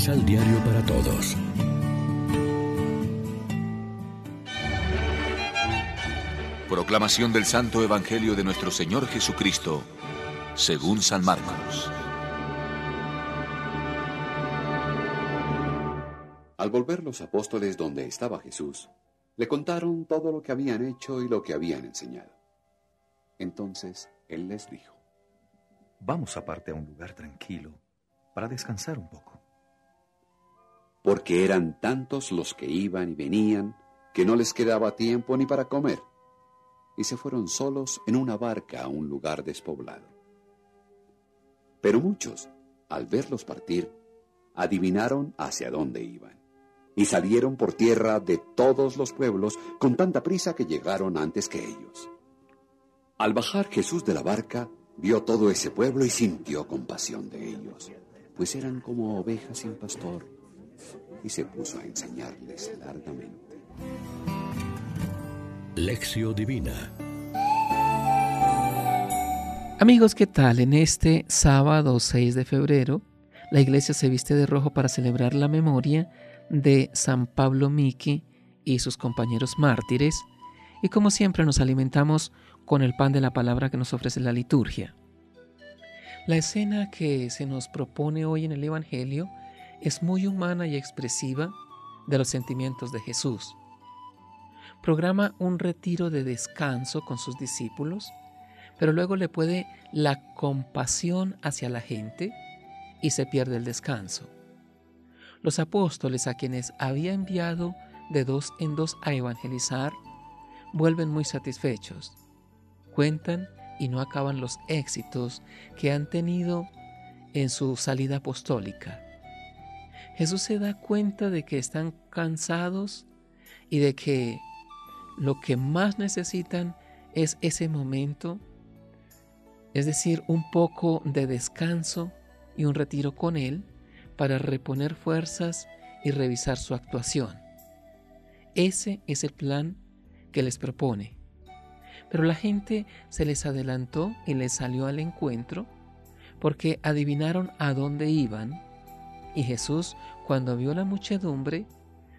Misal Diario para Todos. Proclamación del Santo Evangelio de nuestro Señor Jesucristo, según San Marcos. Al volver los apóstoles donde estaba Jesús, le contaron todo lo que habían hecho y lo que habían enseñado. Entonces él les dijo, Vamos aparte a un lugar tranquilo para descansar un poco. Porque eran tantos los que iban y venían que no les quedaba tiempo ni para comer y se fueron solos en una barca a un lugar despoblado. Pero muchos, al verlos partir, adivinaron hacia dónde iban, y salieron por tierra de todos los pueblos con tanta prisa que llegaron antes que ellos. Al bajar Jesús de la barca, vio todo ese pueblo y sintió compasión de ellos, pues eran como ovejas sin pastor, y se puso a enseñarles largamente. Lección Divina. Amigos, ¿qué tal? En este sábado 6 de febrero, la iglesia se viste de rojo para celebrar la memoria de San Pablo Miki y sus compañeros mártires, y como siempre nos alimentamos con el pan de la palabra que nos ofrece la liturgia. La escena que se nos propone hoy en el Evangelio es muy humana y expresiva de los sentimientos de Jesús programa un retiro de descanso con sus discípulos, pero luego le puede la compasión hacia la gente y se pierde el descanso. Los apóstoles a quienes había enviado de dos en dos a evangelizar vuelven muy satisfechos. Cuentan y no acaban los éxitos que han tenido en su salida apostólica. Jesús se da cuenta de que están cansados y de que lo que más necesitan es ese momento, es decir, un poco de descanso y un retiro con Él para reponer fuerzas y revisar su actuación. Ese es el plan que les propone. Pero la gente se les adelantó y les salió al encuentro porque adivinaron a dónde iban y Jesús, cuando vio la muchedumbre,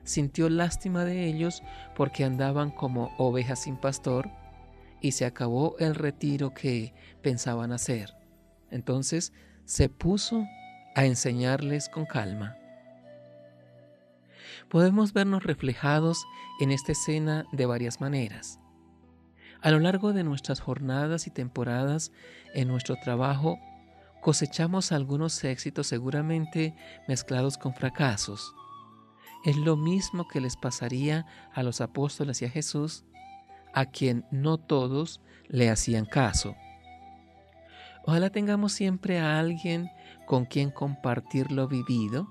sintió lástima de ellos porque andaban como ovejas sin pastor y se acabó el retiro que pensaban hacer. Entonces se puso a enseñarles con calma. Podemos vernos reflejados en esta escena de varias maneras. A lo largo de nuestras jornadas y temporadas en nuestro trabajo, cosechamos algunos éxitos seguramente mezclados con fracasos es lo mismo que les pasaría a los apóstoles y a Jesús, a quien no todos le hacían caso. Ojalá tengamos siempre a alguien con quien compartir lo vivido,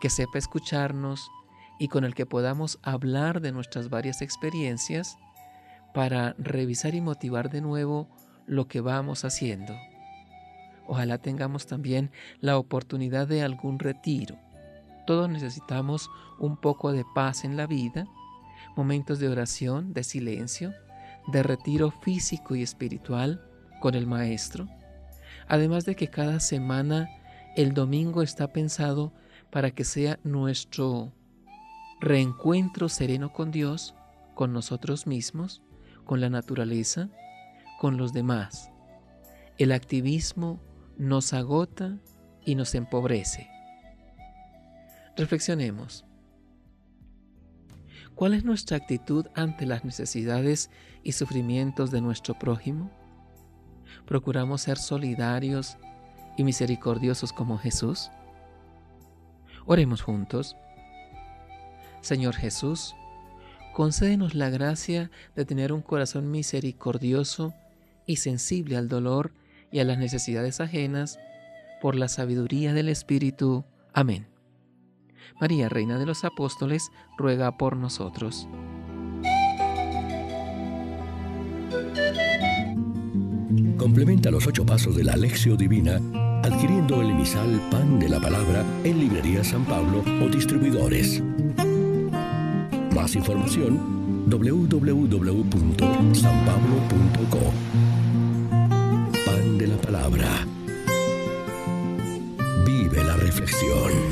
que sepa escucharnos y con el que podamos hablar de nuestras varias experiencias para revisar y motivar de nuevo lo que vamos haciendo. Ojalá tengamos también la oportunidad de algún retiro, todos necesitamos un poco de paz en la vida, momentos de oración, de silencio, de retiro físico y espiritual con el Maestro. Además de que cada semana el domingo está pensado para que sea nuestro reencuentro sereno con Dios, con nosotros mismos, con la naturaleza, con los demás. El activismo nos agota y nos empobrece. Reflexionemos. ¿Cuál es nuestra actitud ante las necesidades y sufrimientos de nuestro prójimo? ¿Procuramos ser solidarios y misericordiosos como Jesús? Oremos juntos. Señor Jesús, concédenos la gracia de tener un corazón misericordioso y sensible al dolor y a las necesidades ajenas por la sabiduría del Espíritu. Amén. María, Reina de los Apóstoles, ruega por nosotros. Complementa los ocho pasos de la Alexio Divina adquiriendo el emisal Pan de la Palabra en Librería San Pablo o distribuidores. Más información www.sanpablo.co Pan